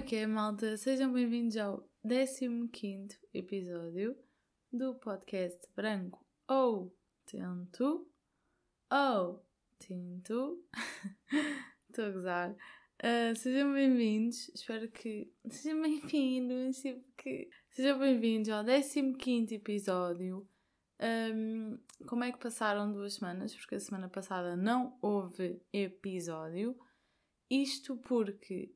é que é, malta? Sejam bem-vindos ao 15 episódio do podcast Branco ou Tento ou Tinto. Estou a gozar. Uh, sejam bem-vindos, espero que sejam bem-vindos, que sejam bem-vindos ao 15 episódio. Um, como é que passaram duas semanas? Porque a semana passada não houve episódio. Isto porque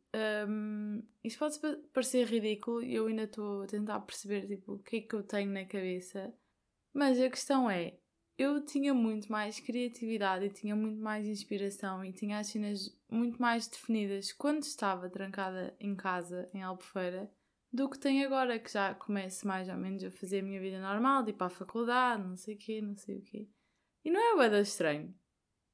um, isto pode parecer ridículo e eu ainda estou a tentar perceber tipo, o que é que eu tenho na cabeça, mas a questão é: eu tinha muito mais criatividade e tinha muito mais inspiração e tinha as cenas muito mais definidas quando estava trancada em casa, em Albufeira, do que tenho agora, que já começo mais ou menos a fazer a minha vida normal, de ir para a faculdade, não sei o quê, não sei o quê. E não é bada estranho.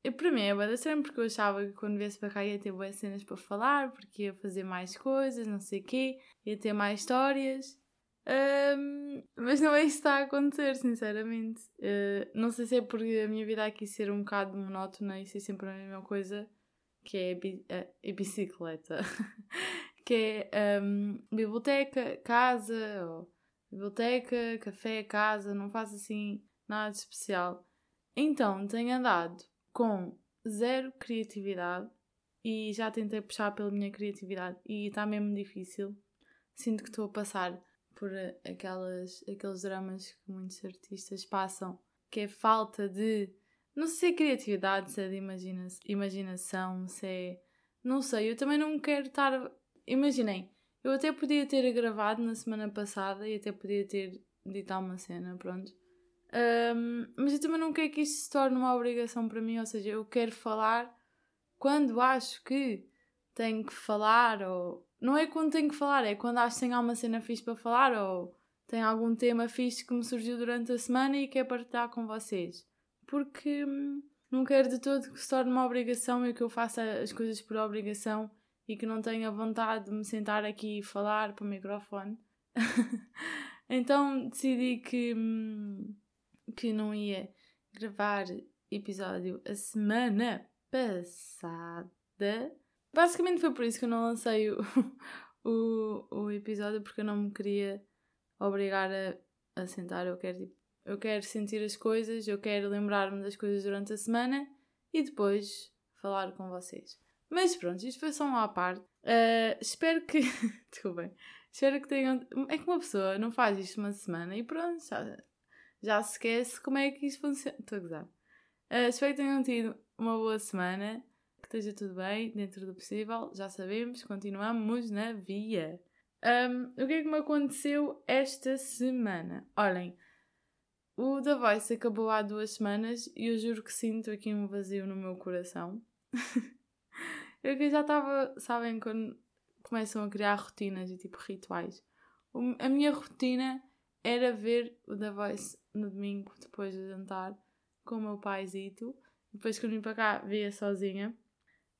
Eu, para mim é bada estranho porque eu achava que quando viesse para cá ia ter boas cenas para falar, porque ia fazer mais coisas, não sei o quê, ia ter mais histórias. Um, mas não é isso que está a acontecer, sinceramente. Uh, não sei se é porque a minha vida aqui ser um bocado monótona e ser sempre a mesma coisa, que é a, bi a, a bicicleta. que é um, biblioteca, casa, ou biblioteca, café, casa, não faço assim nada de especial. Então tenho andado com zero criatividade e já tentei puxar pela minha criatividade e está mesmo difícil. Sinto que estou a passar por aquelas, aqueles dramas que muitos artistas passam, que é falta de. Não sei se é criatividade, se é de imagina imaginação, se é. Não sei, eu também não quero estar. Imaginem, eu até podia ter gravado na semana passada e até podia ter dito uma cena, pronto. Um, mas eu também não quero que isto se torne uma obrigação para mim, ou seja, eu quero falar quando acho que tenho que falar, ou não é quando tenho que falar, é quando acho que tenho alguma cena fixe para falar, ou tem algum tema fixe que me surgiu durante a semana e quero partilhar com vocês. Porque hum, não quero de todo que se torne uma obrigação e que eu faça as coisas por obrigação e que não tenha vontade de me sentar aqui e falar para o microfone. então decidi que. Hum, que não ia gravar episódio a semana passada. Basicamente foi por isso que eu não lancei o, o, o episódio, porque eu não me queria obrigar a, a sentar. Eu quero, tipo, eu quero sentir as coisas, eu quero lembrar-me das coisas durante a semana e depois falar com vocês. Mas pronto, isto foi só uma parte. Uh, espero que. Desculpem. Espero que tenham. É que uma pessoa não faz isto uma semana e pronto, já, já se esquece como é que isso funciona. Estou a gozar. Uh, espero que tenham tido uma boa semana, que esteja tudo bem, dentro do possível. Já sabemos, continuamos na via. Um, o que é que me aconteceu esta semana? Olhem, o The Voice acabou há duas semanas e eu juro que sinto aqui um vazio no meu coração. eu que já estava, sabem, quando começam a criar rotinas e tipo rituais. A minha rotina era ver o The Voice no domingo, depois do jantar, com o meu paizito. Depois que eu vim para cá, via sozinha.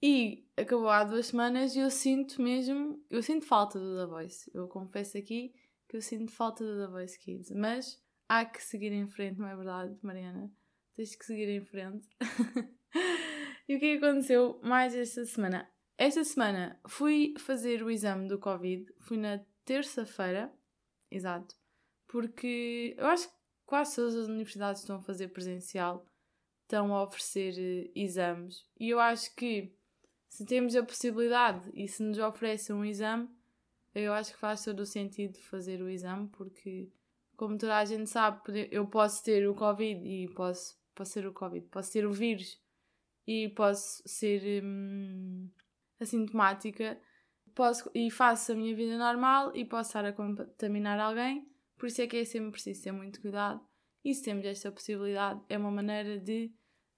E acabou há duas semanas e eu sinto mesmo, eu sinto falta do The Voice. Eu confesso aqui que eu sinto falta do The Voice Kids. Mas há que seguir em frente, não é verdade, Mariana? Tens que seguir em frente. e o que aconteceu mais esta semana? Esta semana fui fazer o exame do Covid, fui na terça-feira, exato, porque eu acho que quase todas as universidades estão a fazer presencial, estão a oferecer uh, exames. E eu acho que se temos a possibilidade e se nos oferecem um exame, eu acho que faz todo o sentido fazer o exame, porque, como toda a gente sabe, eu posso ter o Covid e posso, posso ter o Covid, posso ter o vírus e posso ser hum, assintomática posso, e faço a minha vida normal e posso estar a contaminar alguém por isso é que é sempre preciso ter muito cuidado e se temos esta possibilidade é uma maneira de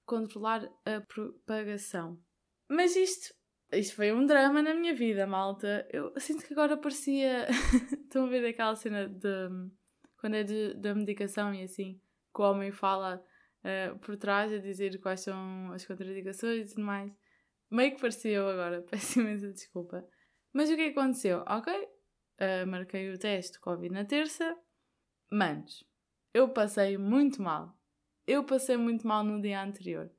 controlar a propagação. Mas isto, isto foi um drama na minha vida, malta. Eu sinto que agora parecia. Estão a ver aquela cena de. quando é da medicação e assim, que o homem fala uh, por trás a dizer quais são as contraindicações e tudo mais. Meio que parecia eu agora, peço imensa desculpa. Mas o que aconteceu? Ok, uh, marquei o teste Covid na terça, Manos, eu passei muito mal. Eu passei muito mal no dia anterior.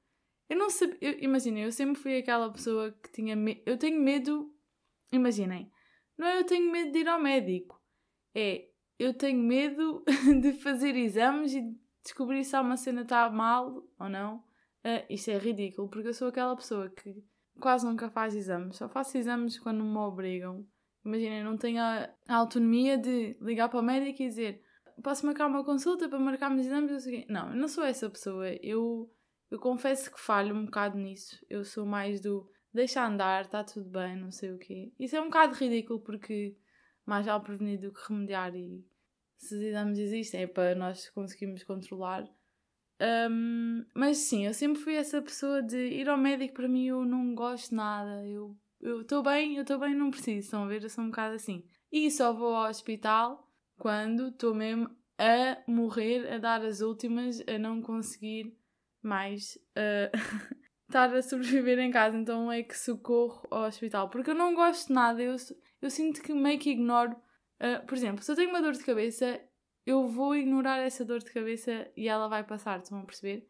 Eu não sabia. Imaginem, eu sempre fui aquela pessoa que tinha medo. Eu tenho medo. Imaginem, não é eu tenho medo de ir ao médico, é eu tenho medo de fazer exames e descobrir se há uma cena está mal ou não. Uh, isto é ridículo, porque eu sou aquela pessoa que quase nunca faz exames, só faço exames quando me obrigam. Imagina, eu não tenho a, a, autonomia de ligar para o médico e dizer posso marcar uma consulta para marcarmos exames? Não, eu não sou essa pessoa. Eu, eu confesso que falho um bocado nisso. Eu sou mais do deixa andar, está tudo bem, não sei o quê. Isso é um bocado ridículo porque mais já prevenir do que remediar e se os exames existem é para nós conseguirmos controlar. Um, mas sim, eu sempre fui essa pessoa de ir ao médico para mim eu não gosto nada. Eu estou bem, eu estou bem, não preciso. Estão a ver? Eu sou um bocado assim. E só vou ao hospital quando estou mesmo a morrer, a dar as últimas, a não conseguir mais uh, estar a sobreviver em casa. Então é que socorro ao hospital. Porque eu não gosto de nada, eu, eu sinto que meio que ignoro. Uh, por exemplo, se eu tenho uma dor de cabeça, eu vou ignorar essa dor de cabeça e ela vai passar, estão a perceber?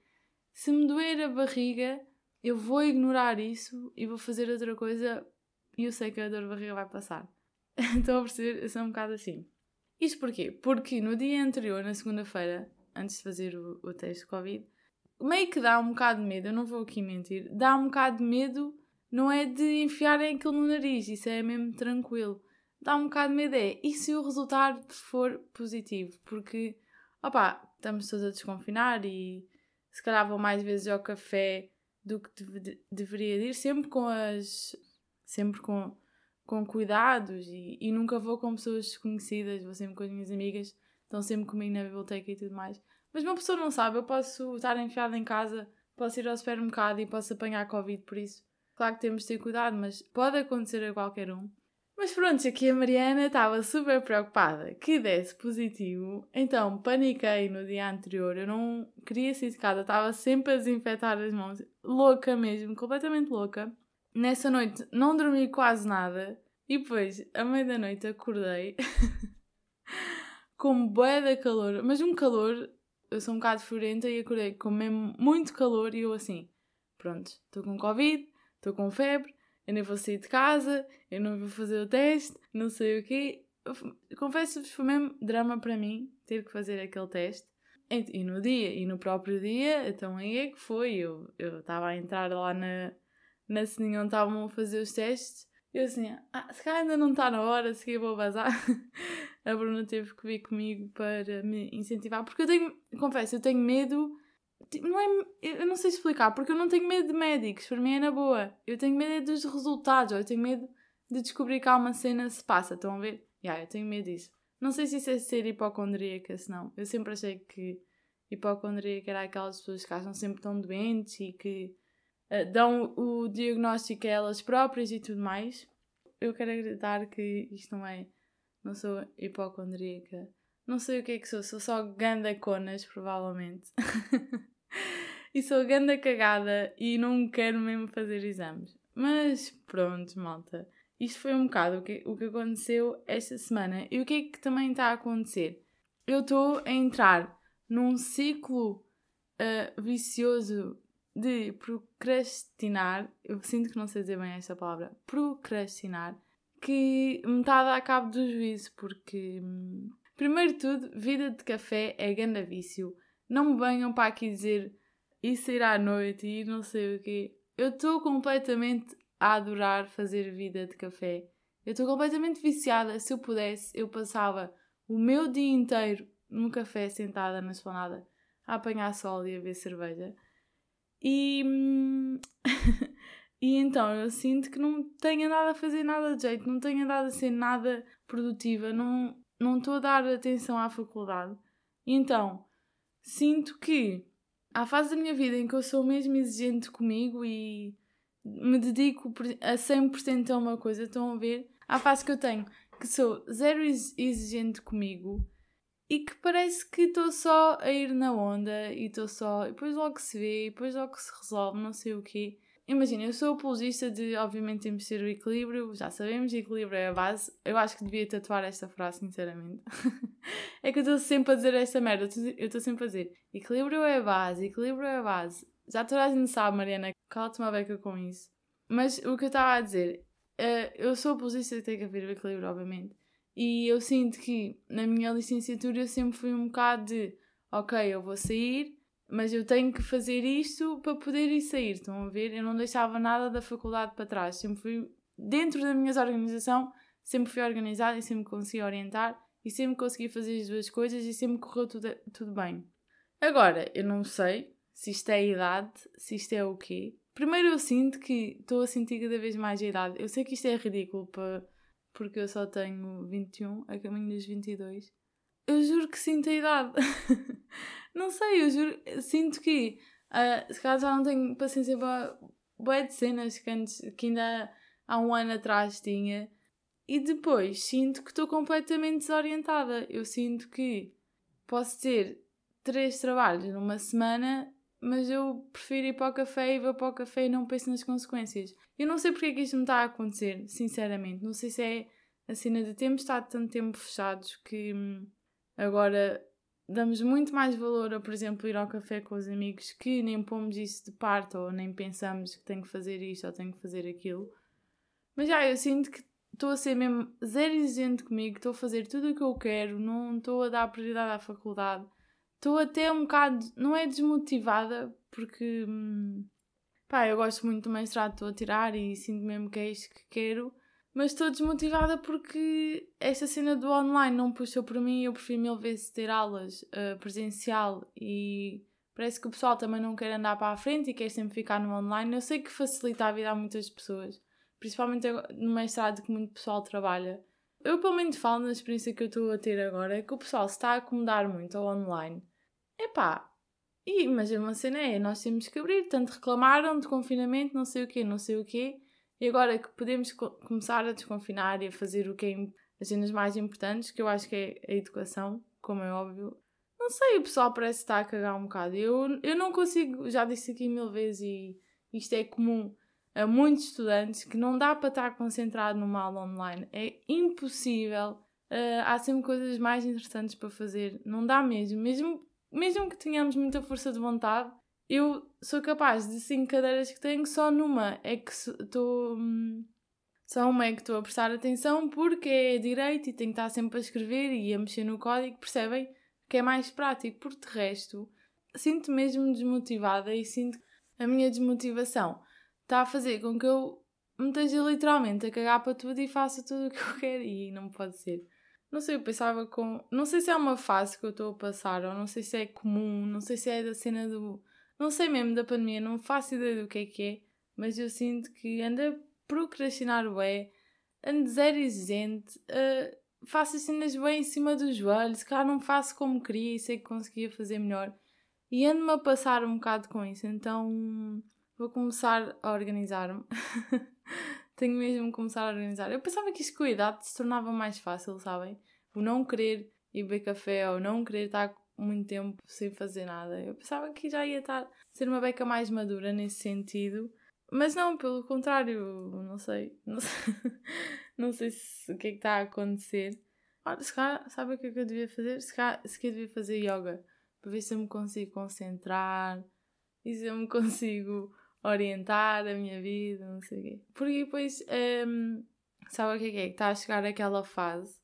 Se me doer a barriga, eu vou ignorar isso e vou fazer outra coisa e eu sei que a dor de barriga vai passar. estão a perceber? Eu sou um bocado assim. Isto porquê? Porque no dia anterior, na segunda-feira, antes de fazer o, o teste de Covid, meio que dá um bocado de medo, eu não vou aqui mentir, dá um bocado de medo, não é de enfiarem aquilo no nariz, isso é mesmo tranquilo. Dá um bocado de medo é, e se o resultado for positivo? Porque, opá, estamos todos a desconfinar e se calhar vou mais vezes ao café do que de, deveria ir, sempre com as. sempre com, com cuidados e, e nunca vou com pessoas desconhecidas, vou sempre com as minhas amigas, estão sempre comigo na biblioteca e tudo mais. Mas uma pessoa não sabe, eu posso estar enfiada em casa, posso ir ao supermercado e posso apanhar Covid por isso. Claro que temos de ter cuidado, mas pode acontecer a qualquer um. Mas pronto, aqui a Mariana estava super preocupada que desse positivo, então paniquei no dia anterior. Eu não queria sair de casa, estava sempre a desinfetar as mãos, louca mesmo, completamente louca. Nessa noite não dormi quase nada e depois, à meia da noite, acordei com bué de calor, mas um calor eu sou um bocado furenta e acordei com mesmo muito calor e eu assim, pronto, estou com Covid, estou com febre, eu nem vou sair de casa, eu não vou fazer o teste, não sei o quê. Confesso-vos, foi mesmo drama para mim ter que fazer aquele teste. E no dia, e no próprio dia, então aí é que foi. Eu estava a entrar lá na, na ceninha onde estavam a fazer os testes. Eu assim, ah, se calhar ainda não está na hora, se calhar vou vazar. a Bruna teve que vir comigo para me incentivar, porque eu tenho, confesso, eu tenho medo, não é, eu não sei explicar, porque eu não tenho medo de médicos, para mim é na boa. Eu tenho medo é dos resultados, eu tenho medo de descobrir que há uma cena se passa, estão a ver? Yeah, eu tenho medo disso. Não sei se isso é ser hipocondríaca, se não. Eu sempre achei que hipocondríaca era aquelas pessoas que acham sempre tão doentes e que uh, dão o diagnóstico a elas próprias e tudo mais. Eu quero acreditar que isto não é não sou hipocondríaca, não sei o que é que sou, sou só ganda conas, provavelmente. e sou ganda cagada e não quero mesmo fazer exames. Mas pronto, malta. Isto foi um bocado o que, o que aconteceu esta semana. E o que é que também está a acontecer? Eu estou a entrar num ciclo uh, vicioso de procrastinar. Eu sinto que não sei dizer bem esta palavra. Procrastinar que me está a dar cabo do juízo, porque, hum, primeiro de tudo, vida de café é ganda vício. Não me venham para aqui dizer isso ir à noite e não sei o quê. Eu estou completamente a adorar fazer vida de café. Eu estou completamente viciada. Se eu pudesse, eu passava o meu dia inteiro num café sentada na esplanada a apanhar sol e a ver cerveja. E. E então eu sinto que não tenho andado a fazer nada de jeito, não tenho andado a ser nada produtiva, não não estou a dar atenção à faculdade. Então sinto que há fase da minha vida em que eu sou mesmo exigente comigo e me dedico a 100% a uma coisa, estão a ver? Há fase que eu tenho que sou zero exigente comigo e que parece que estou só a ir na onda e estou só. E depois logo se vê, e depois logo se resolve, não sei o quê. Imagina, eu sou apologista de, obviamente, temos de ter o equilíbrio, já sabemos, equilíbrio é a base. Eu acho que devia tatuar esta frase, sinceramente. é que eu estou sempre a dizer esta merda, eu estou sempre a dizer equilíbrio é a base, equilíbrio é a base. Já toda a gente sabe, Mariana, cala-te uma beca com isso. Mas o que eu estava a dizer, uh, eu sou oposição que tem que haver o equilíbrio, obviamente. E eu sinto que na minha licenciatura eu sempre fui um bocado de ok, eu vou sair, mas eu tenho que fazer isto para poder ir sair. Estão a ver? Eu não deixava nada da faculdade para trás. Sempre fui, dentro da minha organização, sempre fui organizada e sempre consegui orientar e sempre consegui fazer as duas coisas e sempre correu tudo, tudo bem. Agora, eu não sei se isto é a idade, se isto é o quê. Primeiro eu sinto que estou a sentir cada vez mais a idade. Eu sei que isto é ridículo para porque eu só tenho 21, a caminho dos 22. Eu juro que sinto a idade. não sei, eu juro, sinto que uh, se calhar já não tenho paciência para boé de cenas que, antes, que ainda há um ano atrás tinha. E depois sinto que estou completamente desorientada. Eu sinto que posso ter três trabalhos numa semana mas eu prefiro ir para o café e vou para o café e não penso nas consequências. Eu não sei porque é que isto me está a acontecer, sinceramente. Não sei se é a cena de termos estado tanto tempo fechados que hum, agora damos muito mais valor a, por exemplo, ir ao café com os amigos que nem pomos isso de parte ou nem pensamos que tenho que fazer isto ou tenho que fazer aquilo. Mas já, eu sinto que estou a ser mesmo zero exigente comigo, estou a fazer tudo o que eu quero, não estou a dar prioridade à faculdade estou até um bocado, não é desmotivada, porque hum, pá, eu gosto muito do mestrado, estou a tirar e sinto mesmo que é isto que quero, mas estou desmotivada porque esta cena do online não puxou por mim, eu prefiro mil vezes ter aulas uh, presencial e parece que o pessoal também não quer andar para a frente e quer sempre ficar no online. Eu sei que facilita a vida a muitas pessoas, principalmente no mestrado que muito pessoal trabalha. Eu, pelo menos, falo na experiência que eu estou a ter agora, é que o pessoal se está a acomodar muito ao online Epá, e, mas uma cena é, nós temos que abrir, tanto reclamaram de confinamento, não sei o quê, não sei o quê, e agora que podemos co começar a desconfinar e a fazer o que é as cenas mais importantes, que eu acho que é a educação, como é óbvio. Não sei, o pessoal parece estar a cagar um bocado. Eu, eu não consigo, já disse aqui mil vezes e isto é comum a muitos estudantes, que não dá para estar concentrado numa aula online. É impossível. Uh, há sempre coisas mais interessantes para fazer. Não dá mesmo. Mesmo mesmo que tenhamos muita força de vontade, eu sou capaz de cinco cadeiras que tenho, só numa é que estou. Hum, só uma é que estou a prestar atenção porque é direito e tenho que estar sempre a escrever e a mexer no código, percebem? Que é mais prático, porque de resto sinto mesmo desmotivada e sinto que a minha desmotivação está a fazer com que eu me esteja literalmente a cagar para tudo e faça tudo o que eu quero e não pode ser. Não sei, eu pensava com. Não sei se é uma fase que eu estou a passar, ou não sei se é comum, não sei se é da cena do. Não sei mesmo da pandemia, não faço ideia do que é que é, mas eu sinto que ando a procrastinar bem, ando zero exigente, uh, faço as cenas bem em cima dos joelhos, se calhar não faço como queria e sei que conseguia fazer melhor. E ando-me a passar um bocado com isso, então vou começar a organizar-me. tenho mesmo que começar a organizar. Eu pensava que isto com a idade se tornava mais fácil, sabem? O não querer ir beber café ou não querer estar muito tempo sem fazer nada. Eu pensava que já ia estar ser uma beca mais madura nesse sentido. Mas não, pelo contrário, não sei. Não sei, não sei se, o que é que está a acontecer. Olha, se cá, sabe o que é que eu devia fazer? Se cá, se eu devia fazer yoga para ver se eu me consigo concentrar e se eu me consigo orientar a minha vida, não sei o quê. Porque depois, um, sabe o que é que é? Está a chegar aquela fase.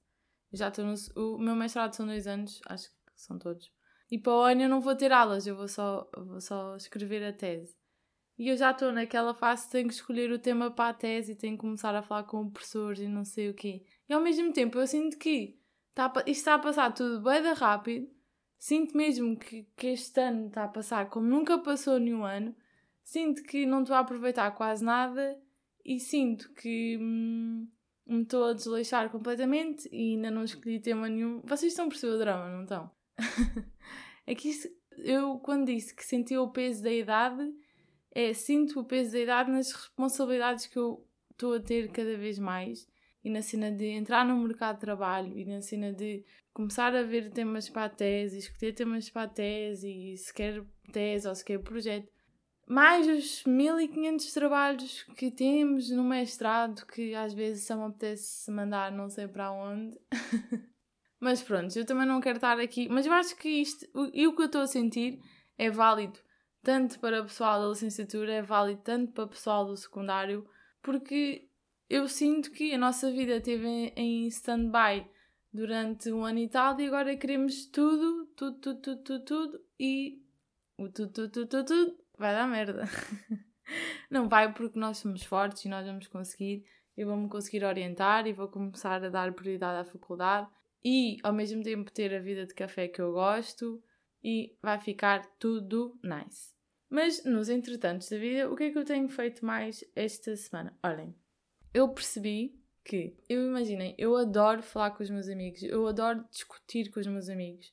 Já estou no. O meu mestrado são dois anos, acho que são todos. E para o ano eu não vou ter aulas, eu vou só, vou só escrever a tese. E eu já estou naquela fase tenho que escolher o tema para a tese e tenho que começar a falar com professores e não sei o quê. E ao mesmo tempo eu sinto que está a, isto está a passar tudo bem rápido. Sinto mesmo que, que este ano está a passar como nunca passou nenhum ano sinto que não estou a aproveitar quase nada e sinto que hum, me estou a desleixar completamente e ainda não escolhi tema nenhum. Vocês estão a perceber o drama, não estão? é que eu quando disse que senti o peso da idade, é sinto o peso da idade nas responsabilidades que eu estou a ter cada vez mais e na cena de entrar no mercado de trabalho e na cena de começar a ver temas para a tese, escolher temas para a tese e se quer tese ou se quer projeto mais os 1500 trabalhos que temos no mestrado, que às vezes só me apetece mandar não sei para onde. mas pronto, eu também não quero estar aqui. Mas eu acho que isto, e o que eu estou a sentir, é válido tanto para o pessoal da licenciatura, é válido tanto para o pessoal do secundário, porque eu sinto que a nossa vida esteve em stand-by durante um ano e tal e agora queremos tudo, tudo, tudo, tudo, tudo, tudo e o tudo, tudo, tudo, tudo, tudo vai dar merda. Não vai porque nós somos fortes e nós vamos conseguir. Eu vou-me conseguir orientar e vou começar a dar prioridade à faculdade e ao mesmo tempo ter a vida de café que eu gosto e vai ficar tudo nice. Mas nos entretantos da vida, o que é que eu tenho feito mais esta semana? Olhem, eu percebi que, eu imaginem, eu adoro falar com os meus amigos, eu adoro discutir com os meus amigos.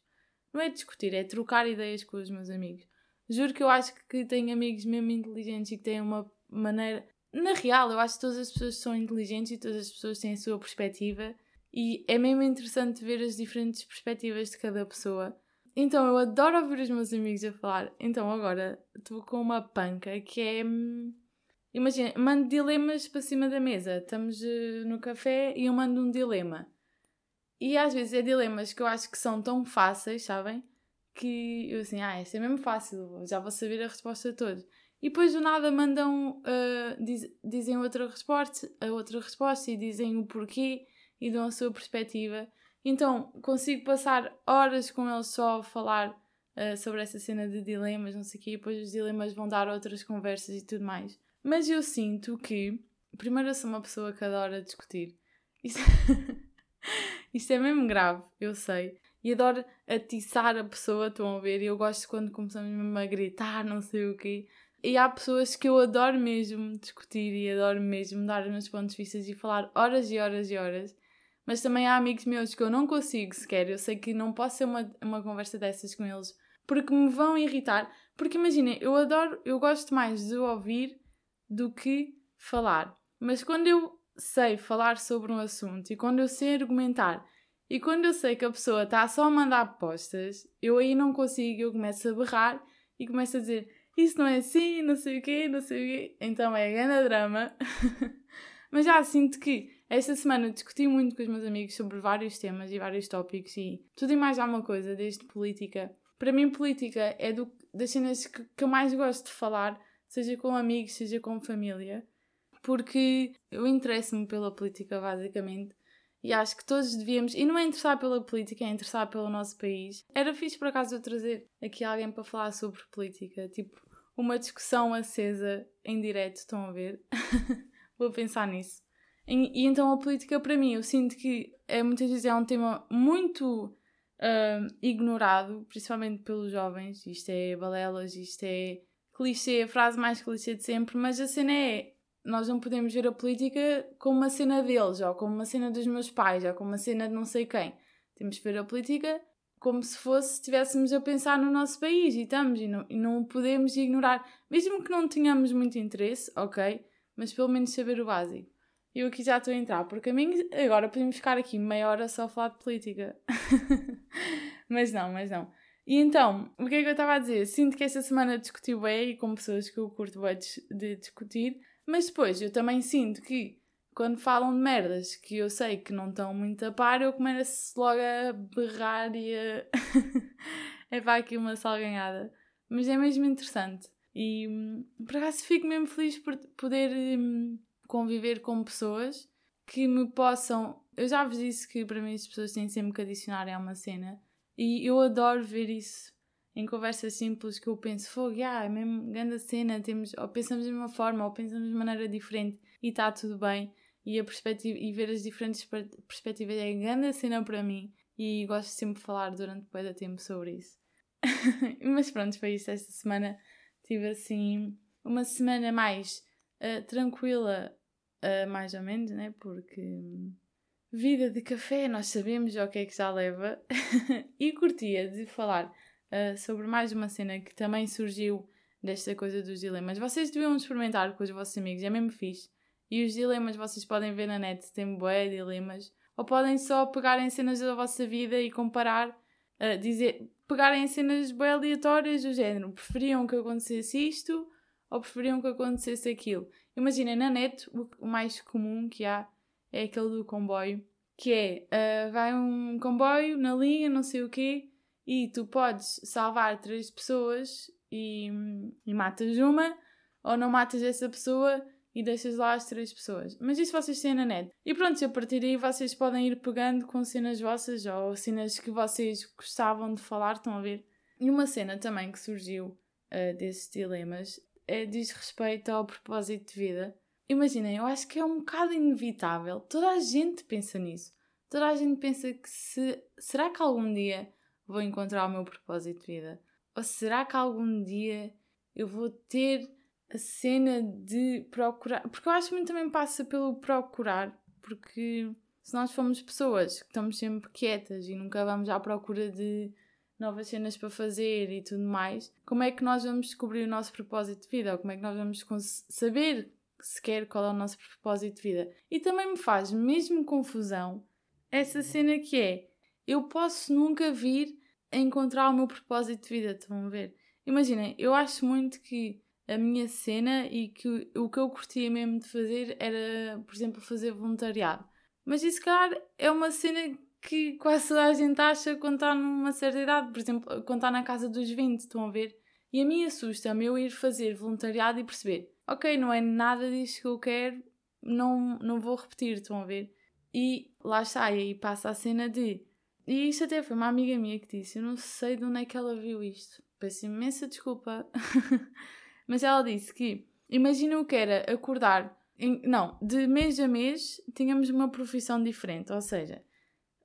Não é discutir, é trocar ideias com os meus amigos. Juro que eu acho que tenho amigos mesmo inteligentes e que têm uma maneira. Na real, eu acho que todas as pessoas são inteligentes e todas as pessoas têm a sua perspectiva e é mesmo interessante ver as diferentes perspectivas de cada pessoa. Então eu adoro ouvir os meus amigos a falar. Então agora estou com uma panca que é. Hum, imagina, mando dilemas para cima da mesa. Estamos uh, no café e eu mando um dilema. E às vezes é dilemas que eu acho que são tão fáceis, sabem? Que eu assim, ah, este é mesmo fácil, já vou saber a resposta toda. E depois do nada mandam, uh, diz, dizem outra resposta, a outra resposta e dizem o porquê e dão a sua perspectiva. Então consigo passar horas com eles só a falar uh, sobre essa cena de dilemas, não sei o quê, e depois os dilemas vão dar outras conversas e tudo mais. Mas eu sinto que, primeiro, eu sou uma pessoa que adora discutir. Isto, Isto é mesmo grave, eu sei. E adoro atiçar a pessoa, estão a ver? E eu gosto quando começamos mesmo a gritar, não sei o quê. E há pessoas que eu adoro mesmo discutir e adoro mesmo dar os meus pontos de vista e falar horas e horas e horas. Mas também há amigos meus que eu não consigo sequer. Eu sei que não posso ser uma, uma conversa dessas com eles porque me vão irritar. Porque imaginem, eu adoro, eu gosto mais de ouvir do que falar. Mas quando eu sei falar sobre um assunto e quando eu sei argumentar e quando eu sei que a pessoa está só a mandar apostas, eu aí não consigo, eu começo a berrar e começo a dizer isso não é assim, não sei o quê, não sei o quê. Então é grande drama. Mas já sinto que esta semana discuti muito com os meus amigos sobre vários temas e vários tópicos e tudo e mais alguma coisa, desde política. Para mim, política é do, das cenas que, que eu mais gosto de falar, seja com amigos, seja com família, porque eu interesso-me pela política, basicamente. E acho que todos devíamos, e não é interessar pela política, é interessar pelo nosso país. Era fixe por acaso eu trazer aqui alguém para falar sobre política, tipo uma discussão acesa em direto, estão a ver? Vou pensar nisso. E, e, então a política para mim, eu sinto que é, muitas vezes é um tema muito uh, ignorado, principalmente pelos jovens. Isto é balelas, isto é clichê, a frase mais clichê de sempre, mas a cena é nós não podemos ver a política como uma cena deles, ou como uma cena dos meus pais, ou como uma cena de não sei quem. Temos que ver a política como se fosse estivéssemos a pensar no nosso país e estamos, e não, e não podemos ignorar, mesmo que não tenhamos muito interesse, ok, mas pelo menos saber o básico. Eu aqui já estou a entrar por caminhos, agora podemos ficar aqui meia hora só a falar de política. mas não, mas não. E então, o que é que eu estava a dizer? Sinto que esta semana discuti bem e com pessoas que eu curto bem de discutir, mas depois eu também sinto que quando falam de merdas que eu sei que não estão muito a par, eu começo logo a berrar e a. é para aqui uma salganhada. Mas é mesmo interessante. E por acaso fico mesmo feliz por poder hum, conviver com pessoas que me possam. Eu já vos disse que para mim as pessoas têm sempre que adicionar a uma cena. E eu adoro ver isso em conversas simples que eu penso, fogo, yeah, é mesmo grande cena, temos, ou pensamos de uma forma, ou pensamos de maneira diferente e está tudo bem. E, a perspectiva, e ver as diferentes perspectivas é grande cena para mim e gosto sempre de falar durante muito tempo sobre isso. Mas pronto, foi isso esta semana. Tive assim uma semana mais uh, tranquila, uh, mais ou menos, né? Porque hum, vida de café, nós sabemos o que é que já leva. e curtia de falar uh, sobre mais uma cena que também surgiu desta coisa dos dilemas. Vocês deviam experimentar com os vossos amigos, é mesmo fixe. E os dilemas vocês podem ver na net, tem bué dilemas. Ou podem só pegarem cenas da vossa vida e comparar, uh, dizer, pegarem cenas bem aleatórias do género. Preferiam que acontecesse isto ou preferiam que acontecesse aquilo. Imaginem, na net, o mais comum que há é aquele do comboio, que é, uh, vai um comboio na linha, não sei o quê, e tu podes salvar três pessoas e, e matas uma, ou não matas essa pessoa e deixas lá as três pessoas. Mas isso vocês têm na net. E pronto, a partir daí vocês podem ir pegando com cenas vossas ou cenas que vocês gostavam de falar, estão a ver? E uma cena também que surgiu uh, desses dilemas é, diz respeito ao propósito de vida. Imaginem, eu acho que é um bocado inevitável. Toda a gente pensa nisso. Toda a gente pensa que se. Será que algum dia vou encontrar o meu propósito de vida? Ou será que algum dia eu vou ter a cena de procurar? Porque eu acho que muito também passa pelo procurar, porque se nós formos pessoas que estamos sempre quietas e nunca vamos à procura de novas cenas para fazer e tudo mais, como é que nós vamos descobrir o nosso propósito de vida? Ou como é que nós vamos saber sequer qual é o nosso propósito de vida? E também me faz mesmo confusão essa cena que é eu posso nunca vir a encontrar o meu propósito de vida, estão a ver? Imaginem, eu acho muito que a minha cena e que o que eu curtia mesmo de fazer era, por exemplo, fazer voluntariado. Mas isso, cara, é uma cena que quase toda a gente acha quando está numa certa idade, por exemplo, quando está na casa dos 20, estão a ver? E a mim assusta-me eu ir fazer voluntariado e perceber, ok, não é nada disso que eu quero, não, não vou repetir, estão a ver? E lá está, e aí passa a cena de. E isto até foi uma amiga minha que disse, eu não sei de onde é que ela viu isto, peço imensa desculpa, mas ela disse que, imagina o que era acordar, em, não, de mês a mês tínhamos uma profissão diferente, ou seja,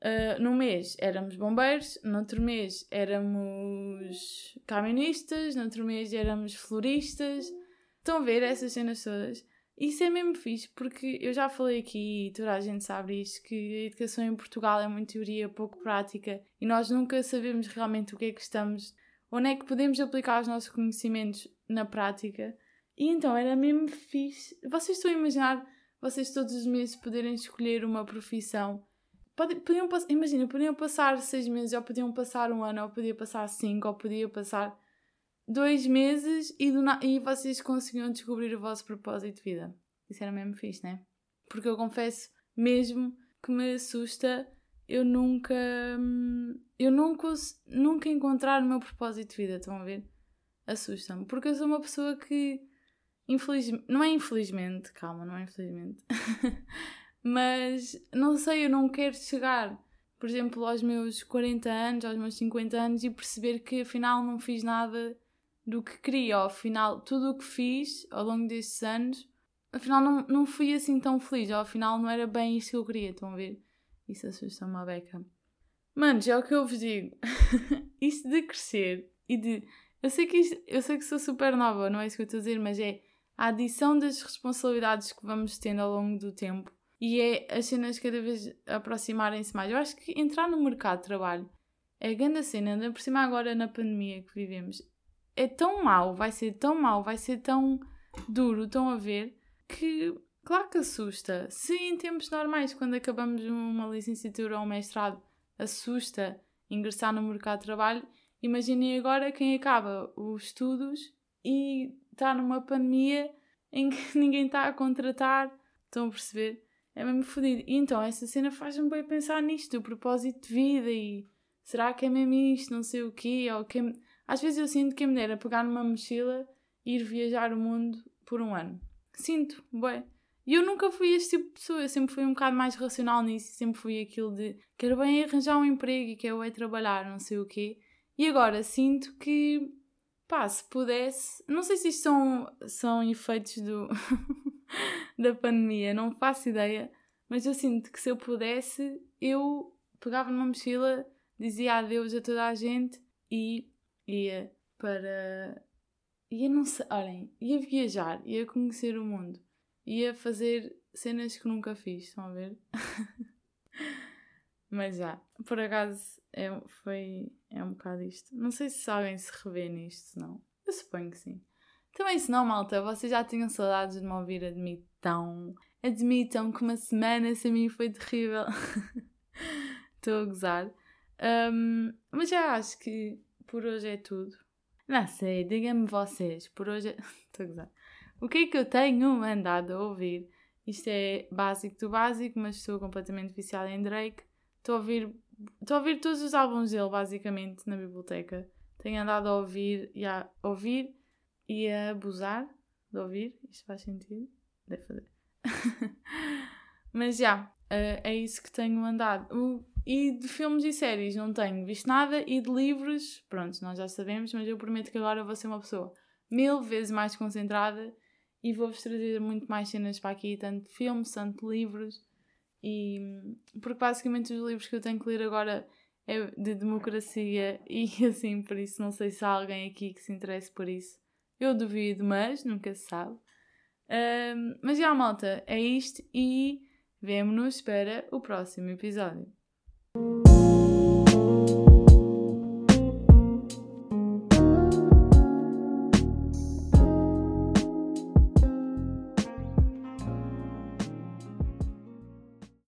Uh, num mês éramos bombeiros, no outro mês éramos camionistas, no outro mês éramos floristas. Estão a ver essas cenas todas? Isso é mesmo fixe, porque eu já falei aqui e toda a gente sabe isto, que a educação em Portugal é muito teoria, pouco prática, e nós nunca sabemos realmente o que é que estamos, onde é que podemos aplicar os nossos conhecimentos na prática. E então era mesmo fixe. Vocês estão a imaginar vocês todos os meses poderem escolher uma profissão podiam, imagina, podiam passar seis meses, ou podiam passar um ano, ou podia passar cinco, ou podia passar dois meses e, do, e vocês conseguiam descobrir o vosso propósito de vida. Isso era mesmo fixe, né? Porque eu confesso mesmo que me assusta eu nunca. Eu nunca, nunca encontrar o meu propósito de vida, estão a ver? Assusta-me. Porque eu sou uma pessoa que. Infelizmente. Não é infelizmente, calma, não é infelizmente. Mas não sei, eu não quero chegar, por exemplo, aos meus 40 anos, aos meus 50 anos e perceber que afinal não fiz nada do que queria. Ou, afinal, tudo o que fiz ao longo destes anos, afinal não, não fui assim tão feliz. Ou afinal não era bem isso que eu queria. Estão a ver? Isso assusta uma beca. Manos, é o que eu vos digo. isto de crescer e de. Eu sei, que isto, eu sei que sou super nova, não é isso que eu estou a dizer, mas é a adição das responsabilidades que vamos tendo ao longo do tempo e é as cenas cada vez aproximarem-se mais. Eu acho que entrar no mercado de trabalho é a grande cena, ainda por cima agora na pandemia que vivemos, é tão mau, vai ser tão mau, vai ser tão duro, tão a ver, que claro que assusta. Se em tempos normais, quando acabamos uma licenciatura ou um mestrado, assusta ingressar no mercado de trabalho, imaginem agora quem acaba os estudos e está numa pandemia em que ninguém está a contratar. Estão a perceber? É mesmo fodido. Então, essa cena faz-me bem pensar nisto, o propósito de vida e será que é mesmo isto, não sei o quê, ou que Às vezes eu sinto que a mulher a pegar numa mochila e ir viajar o mundo por um ano. Sinto, bem. E eu nunca fui este tipo de pessoa, eu sempre fui um bocado mais racional nisso, sempre fui aquilo de quero bem arranjar um emprego e quero é trabalhar, não sei o quê. E agora sinto que, pá, se pudesse, não sei se isto são, são efeitos do, da pandemia, não faço ideia, mas eu sinto que se eu pudesse, eu pegava numa mochila, dizia adeus a toda a gente e ia para. ia não sei, olhem, ia viajar, ia conhecer o mundo, ia fazer cenas que nunca fiz, estão a ver? mas já, por acaso é, foi, é um bocado isto. Não sei se alguém se revê nisto, não. Eu suponho que sim. Também se não, malta, vocês já tinham saudades de me ouvir admitam. Admitam que uma semana sem mim foi terrível. Estou a gozar. Um, mas já acho que por hoje é tudo. Não sei, digam-me vocês, por hoje é... Estou a gozar. O que é que eu tenho andado a ouvir? Isto é básico do básico, mas estou completamente viciada em Drake. Estou a ouvir, estou a ouvir todos os álbuns dele, basicamente, na biblioteca. Tenho andado a ouvir e a ouvir e a abusar de ouvir, isto faz sentido. deve fazer. Mas já, uh, é isso que tenho andado. E de filmes e séries não tenho visto nada. E de livros, pronto, nós já sabemos, mas eu prometo que agora vou ser uma pessoa mil vezes mais concentrada e vou-vos trazer muito mais cenas para aqui, tanto filmes, tanto livros. E, porque basicamente os livros que eu tenho que ler agora é de democracia e assim, por isso não sei se há alguém aqui que se interesse por isso. Eu duvido, mas nunca se sabe. Um, mas já, malta, é isto e vemo-nos para o próximo episódio. Thank you.